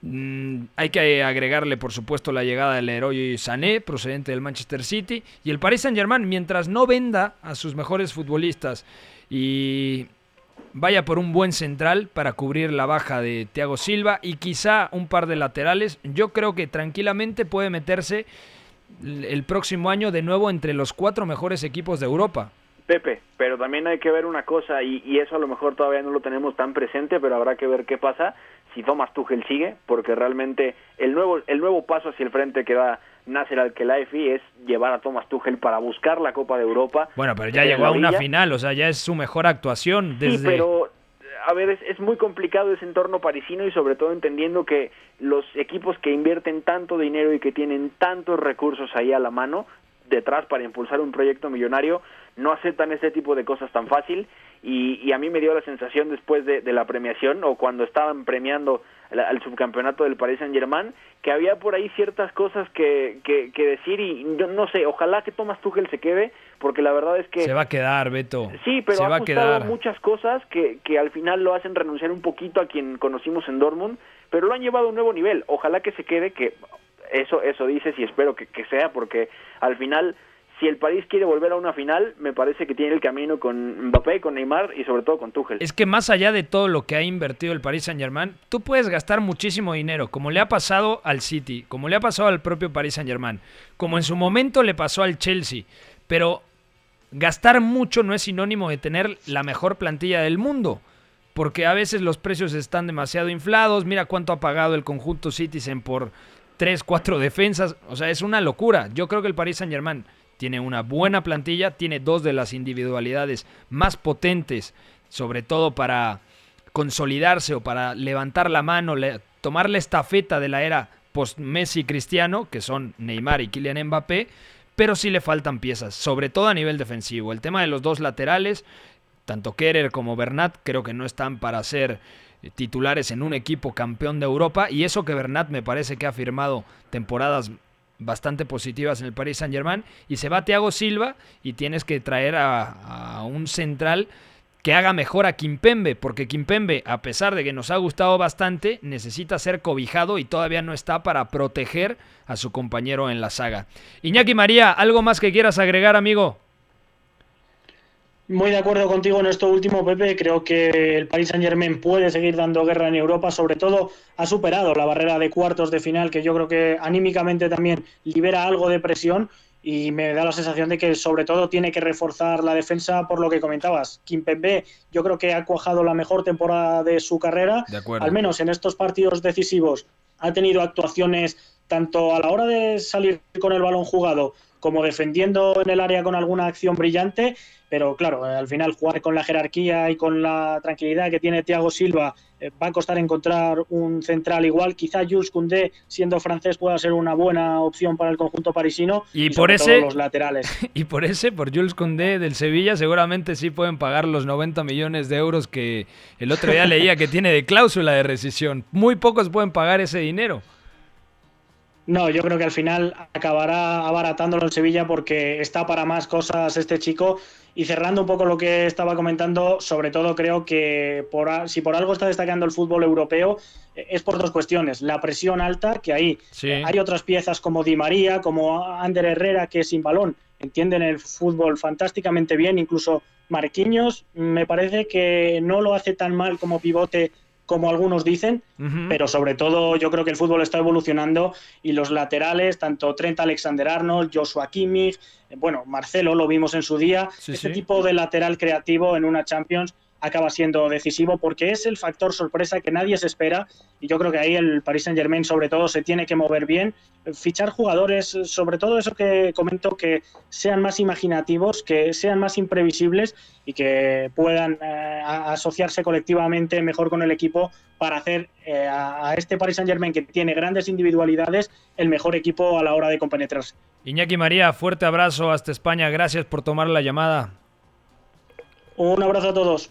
Mm, hay que agregarle, por supuesto, la llegada del héroe Sané, procedente del Manchester City. Y el Paris Saint-Germain, mientras no venda a sus mejores futbolistas y vaya por un buen central para cubrir la baja de Thiago Silva y quizá un par de laterales, yo creo que tranquilamente puede meterse el próximo año de nuevo entre los cuatro mejores equipos de Europa. Pepe, pero también hay que ver una cosa y, y eso a lo mejor todavía no lo tenemos tan presente, pero habrá que ver qué pasa si Thomas Tuchel sigue, porque realmente el nuevo el nuevo paso hacia el frente que da Nasser Al-Khelaifi es llevar a Thomas Tuchel para buscar la Copa de Europa. Bueno, pero ya en llegó a una final, o sea, ya es su mejor actuación desde... Sí, pero a ver, es, es muy complicado ese entorno parisino y sobre todo entendiendo que los equipos que invierten tanto dinero y que tienen tantos recursos ahí a la mano detrás para impulsar un proyecto millonario no aceptan este tipo de cosas tan fácil y, y a mí me dio la sensación después de, de la premiación o cuando estaban premiando la- al subcampeonato del Paris Saint Germain que había por ahí ciertas cosas que, que, que decir y yo no sé, ojalá que Thomas Tuchel se quede porque la verdad es que Se va a quedar, Beto. Sí, pero Se ha va a quedar. muchas cosas que, que al final lo hacen renunciar un poquito a quien conocimos en Dortmund, pero lo han llevado a un nuevo nivel. Ojalá que se quede, que eso eso dices y espero que, que sea, porque al final, si el París quiere volver a una final, me parece que tiene el camino con Mbappé, con Neymar y sobre todo con Tuchel. Es que más allá de todo lo que ha invertido el Paris Saint Germain, tú puedes gastar muchísimo dinero, como le ha pasado al City, como le ha pasado al propio Paris Saint Germain, como en su momento le pasó al Chelsea, pero gastar mucho no es sinónimo de tener la mejor plantilla del mundo, porque a veces los precios están demasiado inflados, mira cuánto ha pagado el conjunto Citizen por 3, 4 defensas, o sea, es una locura. Yo creo que el Paris Saint Germain tiene una buena plantilla, tiene dos de las individualidades más potentes, sobre todo para consolidarse o para levantar la mano, tomar la estafeta de la era post-Messi Cristiano, que son Neymar y Kylian Mbappé, pero sí le faltan piezas, sobre todo a nivel defensivo. El tema de los dos laterales, tanto Kerer como Bernat, creo que no están para ser eh, titulares en un equipo campeón de Europa, y eso que Bernat me parece que ha firmado temporadas bastante positivas en el Paris Saint Germain, y se va Thiago Silva y tienes que traer a, un central que haga mejor a Kimpembe, porque Kimpembe, a pesar de que nos ha gustado bastante, necesita ser cobijado y todavía no está para proteger a su compañero en la saga. Iñaki María, ¿algo más que quieras agregar, amigo? Muy de acuerdo contigo en esto último, Pepe. Creo que el Paris Saint Germain puede seguir dando guerra en Europa. Sobre todo, ha superado la barrera de cuartos de final, que yo creo que anímicamente también libera algo de presión. y me da la sensación de que sobre todo tiene que reforzar la defensa por lo que comentabas. Kimpembe yo creo que ha cuajado la mejor temporada de su carrera, al menos en estos partidos decisivos ha tenido actuaciones tanto a la hora de salir con el balón jugado como defendiendo en el área con alguna acción brillante, pero claro, al final jugar con la jerarquía y con la tranquilidad que tiene Thiago Silva eh, va a costar encontrar un central igual. Quizá Jules Koundé, siendo francés, pueda ser una buena opción para el conjunto parisino. Y, por ese, los laterales. Y por ese, por Jules Koundé del Sevilla, seguramente sí pueden pagar los 90 millones de euros que el otro día leía que tiene de cláusula de rescisión. Muy pocos pueden pagar ese dinero. No, yo creo que al final acabará abaratándolo en Sevilla porque está para más cosas este chico. Y cerrando un poco lo que estaba comentando, sobre todo creo que por, si por algo está destacando el fútbol europeo es por dos cuestiones. La presión alta, que ahí hay otras piezas como Di María, como Ander Herrera, que sin balón entienden el fútbol fantásticamente bien, incluso Marquinhos me parece que no lo hace tan mal como pivote como algunos dicen, pero sobre todo yo creo que el fútbol está evolucionando y los laterales, tanto Trent Alexander-Arnold, Joshua Kimmich, eh, bueno, Marcelo lo vimos en su día, ese tipo de lateral creativo en una Champions acaba siendo decisivo porque es el factor sorpresa que nadie se espera y yo creo que ahí el Paris Saint Germain sobre todo se tiene que mover bien, fichar jugadores, sobre todo eso que comento, que sean más imaginativos, que sean más imprevisibles y que puedan eh, asociarse colectivamente mejor con el equipo para hacer eh, a, este Paris Saint Germain que tiene grandes individualidades el mejor equipo a la hora de compenetrarse. Iñaki María, fuerte abrazo hasta España, gracias por tomar la llamada. Un abrazo a todos.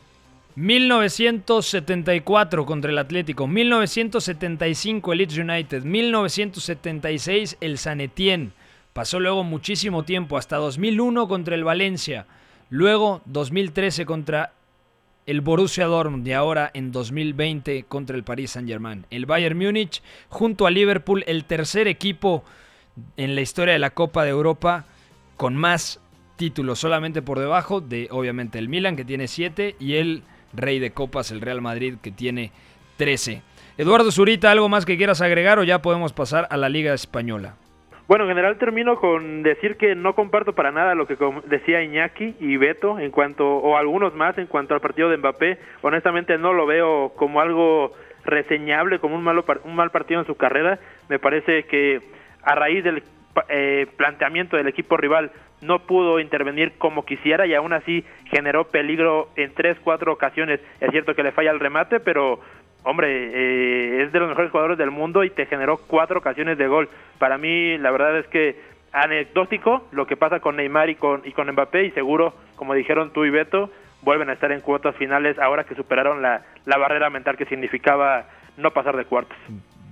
1974 contra el Atlético, 1975 el Leeds United, 1976 el San Etienne. Pasó luego muchísimo tiempo, hasta 2001 contra el Valencia, luego 2013 contra el Borussia Dortmund y ahora en 2020 contra el Paris Saint-Germain. El Bayern Múnich junto a Liverpool, el tercer equipo en la historia de la Copa de Europa con más títulos, solamente por debajo de obviamente el Milan que tiene 7 y el rey de copas, el Real Madrid, que tiene 13. Eduardo Zurita, ¿algo más que quieras agregar o ya podemos pasar a la Liga Española? Bueno, en general termino con decir que no comparto para nada lo que decía Iñaki y Beto en cuanto, o algunos más en cuanto al partido de Mbappé. Honestamente no lo veo como algo reseñable, como un, malo, un mal partido en su carrera. Me parece que a raíz del eh, planteamiento del equipo rival no pudo intervenir como quisiera y aún así generó peligro en tres, cuatro ocasiones. Es cierto que le falla el remate, pero hombre, eh, es de los mejores jugadores del mundo y te generó cuatro ocasiones de gol. Para mí, la verdad es que anecdótico lo que pasa con Neymar y con, y con Mbappé y seguro, como dijeron tú y Beto, vuelven a estar en cuotas finales ahora que superaron la, la barrera mental que significaba no pasar de cuartos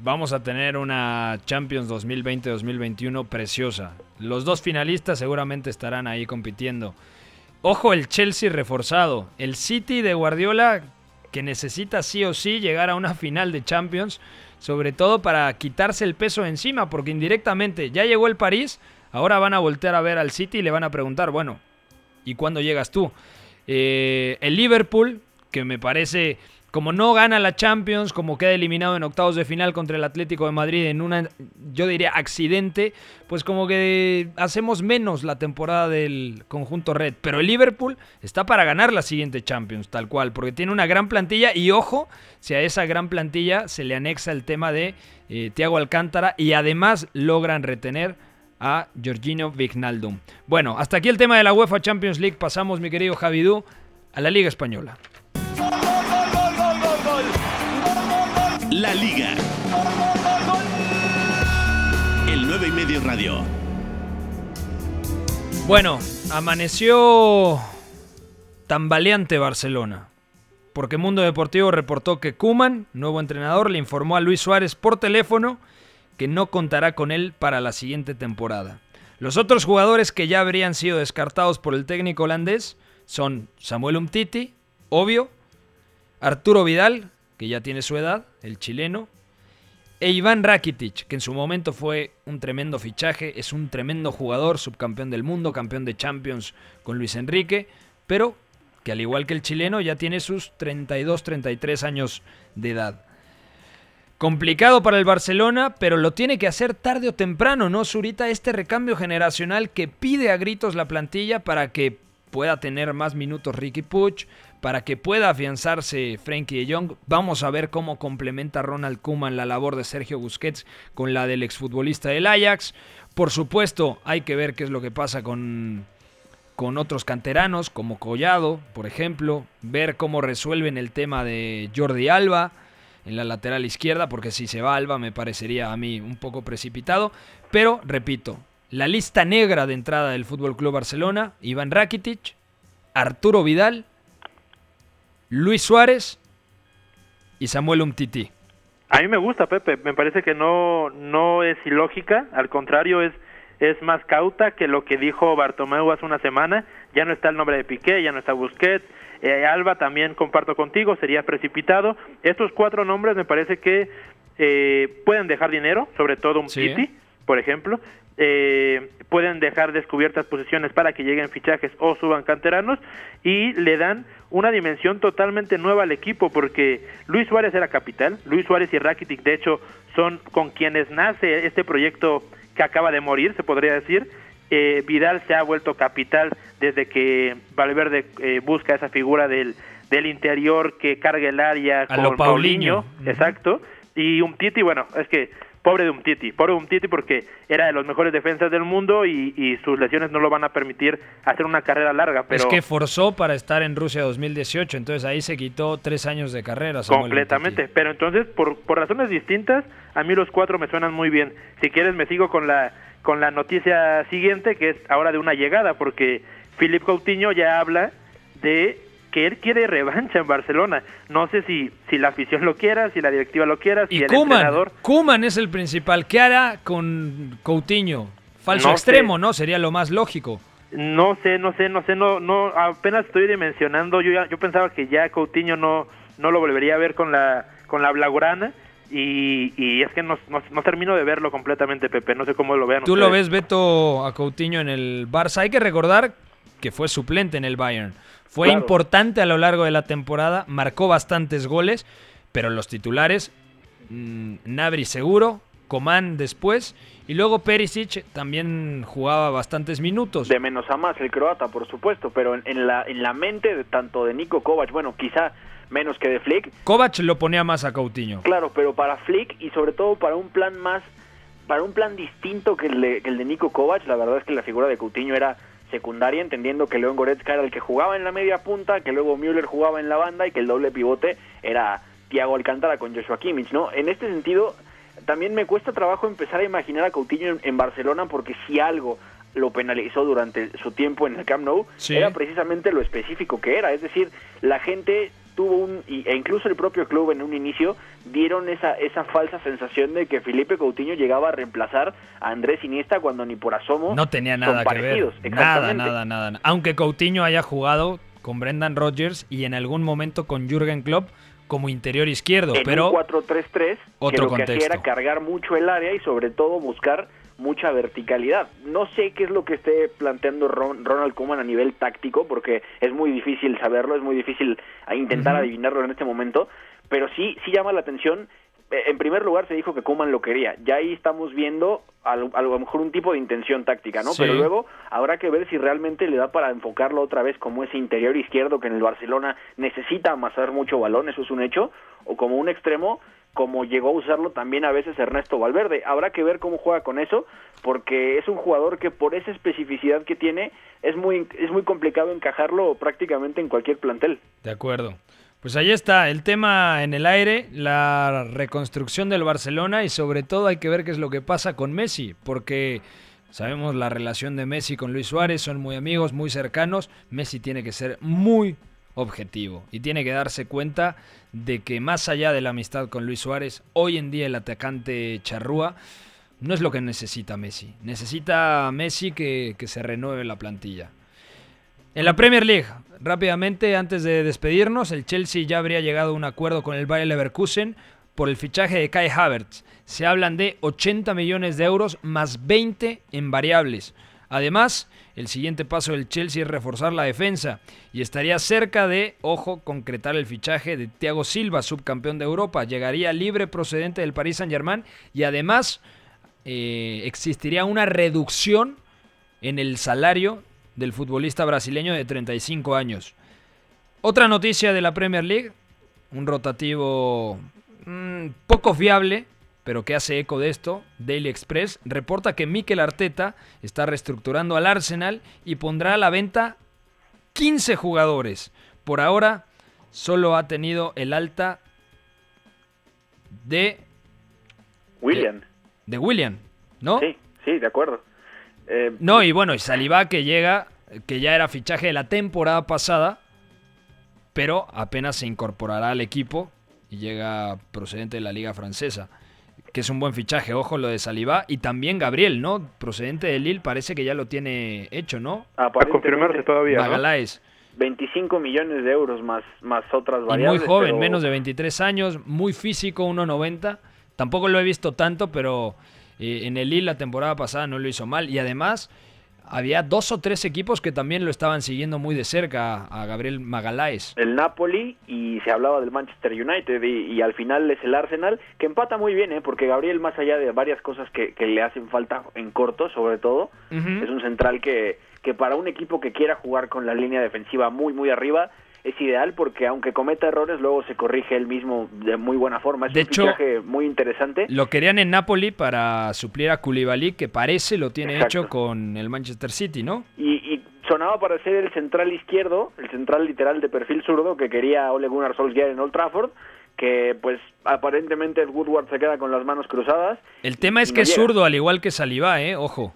vamos a tener una Champions 2020-2021 preciosa. Los dos finalistas seguramente estarán ahí compitiendo. Ojo el Chelsea reforzado, el City de Guardiola que necesita sí o sí llegar a una final de Champions, sobre todo para quitarse el peso encima, porque indirectamente ya llegó el París, ahora van a voltear a ver al City y le van a preguntar, bueno, ¿y cuándo llegas tú? Eh, el Liverpool, que me parece como no gana la Champions, como queda eliminado en octavos de final contra el Atlético de Madrid en una, yo diría, accidente, pues como que hacemos menos la temporada del conjunto red. Pero el Liverpool está para ganar la siguiente Champions, tal cual, porque tiene una gran plantilla y ojo, si a esa gran plantilla se le anexa el tema de eh, Thiago Alcántara y además logran retener a Georgino Vignaldum. Bueno, hasta aquí el tema de la UEFA Champions League. Pasamos, mi querido Javidú, a la Liga Española. La Liga. El 9 y medio radio. Bueno, amaneció tambaleante Barcelona. Porque Mundo Deportivo reportó que Kuman, nuevo entrenador, le informó a Luis Suárez por teléfono que no contará con él para la siguiente temporada. Los otros jugadores que ya habrían sido descartados por el técnico holandés son Samuel Umtiti, obvio, Arturo Vidal, que ya tiene su edad, el chileno, e Iván Rakitic, que en su momento fue un tremendo fichaje, es un tremendo jugador, subcampeón del mundo, campeón de Champions con Luis Enrique, pero que al igual que el chileno ya tiene sus 32-33 años de edad. Complicado para el Barcelona, pero lo tiene que hacer tarde o temprano, ¿no, Zurita? Este recambio generacional que pide a gritos la plantilla para que pueda tener más minutos Ricky Puch, para que pueda afianzarse Frankie de Jong. Vamos a ver cómo complementa Ronald Koeman la labor de Sergio Busquets con la del exfutbolista del Ajax. Por supuesto, hay que ver qué es lo que pasa con, con otros canteranos, como Collado, por ejemplo. Ver cómo resuelven el tema de Jordi Alba en la lateral izquierda, porque si se va Alba me parecería a mí un poco precipitado. Pero, repito, la lista negra de entrada del Fútbol Club Barcelona: Iván Rakitic, Arturo Vidal, Luis Suárez y Samuel Umtiti. A mí me gusta, Pepe. Me parece que no, no es ilógica. Al contrario, es, es más cauta que lo que dijo Bartomeu hace una semana. Ya no está el nombre de Piqué, ya no está Busquets. Eh, Alba también comparto contigo, sería precipitado. Estos cuatro nombres me parece que eh, pueden dejar dinero, sobre todo un Titi, por ejemplo. Eh, pueden dejar descubiertas posiciones para que lleguen fichajes o suban canteranos y le dan una dimensión totalmente nueva al equipo porque Luis Suárez era capital, Luis Suárez y Rakitic de hecho son con quienes nace este proyecto que acaba de morir, se podría decir. Eh, Vidal se ha vuelto capital desde que Valverde eh, busca esa figura del, del interior que cargue el área con lo Paulinho, exacto. Y un Titi, bueno, es que pobre de Umtiti, pobre de Umtiti porque era de los mejores defensas del mundo y, sus lesiones no lo van a permitir hacer una carrera larga. Pero es que forzó para estar en Rusia 2018, entonces ahí se quitó tres años de carrera. completamente, pero entonces por, por razones distintas, a mí los cuatro me suenan muy bien. Si quieres me sigo con la con la noticia siguiente que es ahora de una llegada porque Philip Coutinho ya habla de que él quiere revancha en Barcelona. No sé si, si la afición lo quiera, si la directiva lo quiera, si y el Koeman, entrenador. Koeman es el principal. ¿Qué hará con Coutinho? Falso extremo, ¿no? Sería lo más lógico. No sé, no sé, no sé, no, no, apenas estoy dimensionando. Yo, yo pensaba que ya Coutinho no, no lo volvería a ver con la, con la Blaugrana. Y, y, es que no, no, termino de verlo completamente, Pepe. No sé cómo lo vean. Tú lo ves, Beto, a Coutinho en el Barça. Hay que recordar que fue suplente en el Bayern. Fue importante a lo largo de la temporada, marcó bastantes goles, pero los titulares, mm, Nabri seguro, Coman después, y luego Perisic también jugaba bastantes minutos. De menos a más el croata, por supuesto, pero en, la, en la mente de, tanto de Nico Kovac, bueno, quizá menos que de Flick. Kovac lo ponía más a Coutinho. Claro, pero para Flick y sobre todo para un plan más, para un plan distinto que el de, que el de Nico Kovac, la verdad es que la figura de Coutinho era secundaria, entendiendo que León Goretzka era el que jugaba en la media punta, que luego Müller jugaba en la banda y que el doble pivote era Thiago Alcántara con Joshua Kimmich, ¿no? En este sentido, también me cuesta trabajo empezar a imaginar a Coutinho en, Barcelona porque si algo lo penalizó durante su tiempo en el Camp Nou, era precisamente lo específico que era, es decir, la gente tuvo un e incluso el propio club en un inicio dieron esa esa falsa sensación de que Felipe Coutinho llegaba a reemplazar a Andrés Iniesta cuando ni por asomo no tenía nada que ver. nada nada nada aunque Coutinho haya jugado con Brendan Rodgers y en algún momento con Jürgen Klopp como interior izquierdo en pero un 4-3-3 que lo que hacía era cargar mucho el área y sobre todo buscar mucha verticalidad. No sé qué es lo que esté planteando Ronald Koeman a nivel táctico, porque es muy difícil saberlo, es muy difícil intentar adivinarlo en este momento, pero sí, sí llama la atención. Eh, en primer lugar se dijo que Koeman lo quería, ya ahí estamos viendo a lo, a lo mejor un tipo de intención táctica, ¿no? Pero luego habrá que ver si realmente le da para enfocarlo otra vez como ese interior izquierdo que en el Barcelona necesita amasar mucho balón, eso es un hecho, o como un extremo como llegó a usarlo también a veces Ernesto Valverde. Habrá que ver cómo juega con eso, porque es un jugador que por esa especificidad que tiene es muy es muy complicado encajarlo prácticamente en cualquier plantel. De acuerdo. Pues ahí está el tema en el aire, la reconstrucción del Barcelona y sobre todo hay que ver qué es lo que pasa con Messi, porque sabemos la relación de Messi con Luis Suárez, son muy amigos, muy cercanos. Messi tiene que ser muy objetivo y tiene que darse cuenta de que más allá de la amistad con Luis Suárez, hoy en día el atacante charrúa no es lo que necesita Messi. Necesita Messi que, que se renueve la plantilla. En la Premier League, rápidamente, antes de despedirnos, el Chelsea ya habría llegado a un acuerdo con el Bayer Leverkusen por el fichaje de Kai Havertz. Se hablan de 80 millones de euros más 20 en variables. Además, el siguiente paso del Chelsea es reforzar la defensa y estaría cerca de, ojo, concretar el fichaje de Thiago Silva, subcampeón de Europa. Llegaría libre procedente del Paris Saint-Germain y además eh, existiría una reducción en el salario del futbolista brasileño de 35 años. Otra noticia de la Premier League, un rotativo mmm, poco fiable, pero que hace eco de esto, Daily Express reporta que Mikel Arteta está reestructurando al Arsenal y pondrá a la venta 15 jugadores. Por ahora solo ha tenido el alta de William. De, de William, ¿no? Sí, sí, de acuerdo. Eh, no, y bueno, y Saliba que llega, que ya era fichaje de la temporada pasada, pero apenas se incorporará al equipo y llega procedente de la liga francesa, que es un buen fichaje, ojo lo de Saliba, y también Gabriel, ¿no? Procedente de Lille, parece que ya lo tiene hecho, ¿no? A confirmarse todavía. Magaláes. ¿no? 25 millones de euros más, más otras y variables. muy joven, pero... menos de 23 años, muy físico, 1.90. Tampoco lo he visto tanto, pero eh, en el Lille la temporada pasada no lo hizo mal. Y además, había dos o tres equipos que también lo estaban siguiendo muy de cerca a Gabriel Magaláes. El Napoli y se hablaba del Manchester United y, y, al final es el Arsenal, que empata muy bien, ¿eh? porque Gabriel, más allá de varias cosas que, que le hacen falta en corto, sobre todo, uh -huh. es un central que, que para un equipo que quiera jugar con la línea defensiva muy, muy arriba, es ideal porque aunque cometa errores luego se corrige él mismo de muy buena forma. Es de un hecho, fichaje muy interesante. Lo querían en Napoli para suplir a Koulibaly, que parece lo tiene Exacto. hecho con el Manchester City, ¿no? Y, y, sonaba para ser el central izquierdo, el central literal de perfil zurdo que quería Ole Gunnar Solskjaer en Old Trafford que pues aparentemente Woodward se queda con las manos cruzadas. El tema es no que es zurdo, al igual que Saliba, ¿eh? Ojo.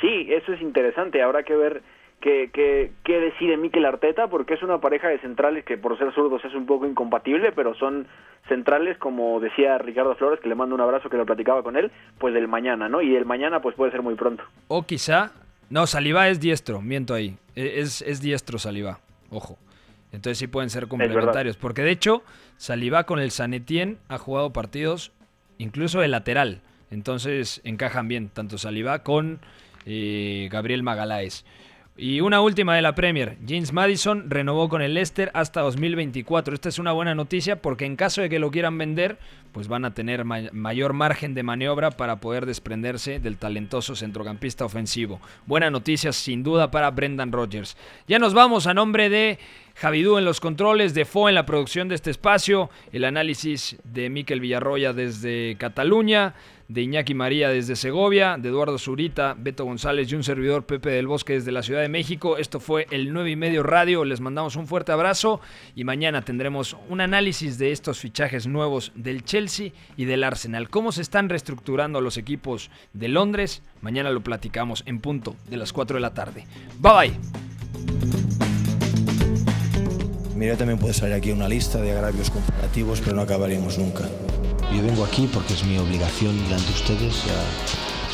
Sí, eso es interesante, habrá que ver qué, qué, qué decide Mikel Arteta, porque es una pareja de centrales que por ser zurdos es un poco incompatible, pero son centrales, como decía Ricardo Flores, que le mando un abrazo que lo platicaba con él, pues del mañana, ¿no? Y el mañana pues puede ser muy pronto. O quizá, no, Saliba es diestro, miento ahí, es, es diestro Saliba, ojo. Entonces sí pueden ser complementarios, porque de hecho Saliba con el Sanetien ha jugado partidos incluso de lateral, entonces encajan bien tanto Saliba con eh, Gabriel Magaláes. Y una última de la Premier. James Madison renovó con el Leicester hasta 2024. Esta es una buena noticia porque en caso de que lo quieran vender, pues van a tener ma mayor margen de maniobra para poder desprenderse del talentoso centrocampista ofensivo. Buena noticia sin duda para Brendan Rodgers. Ya nos vamos a nombre de Javidú en los controles, de Fo en la producción de este espacio, el análisis de Miquel Villarroya desde Cataluña, de Iñaki María desde Segovia, de Eduardo Zurita, Beto González y un servidor Pepe del Bosque desde la Ciudad de México. Esto fue el 9 y medio radio. Les mandamos un fuerte abrazo y mañana tendremos un análisis de estos fichajes nuevos del Chelsea y del Arsenal. Cómo se están reestructurando los equipos de Londres. Mañana lo platicamos en punto de las 4 de la tarde. Bye bye. Mira, también puede salir aquí una lista de agravios comparativos, pero no acabaríamos nunca. Yo vengo aquí porque es mi obligación delante de ustedes. Ya,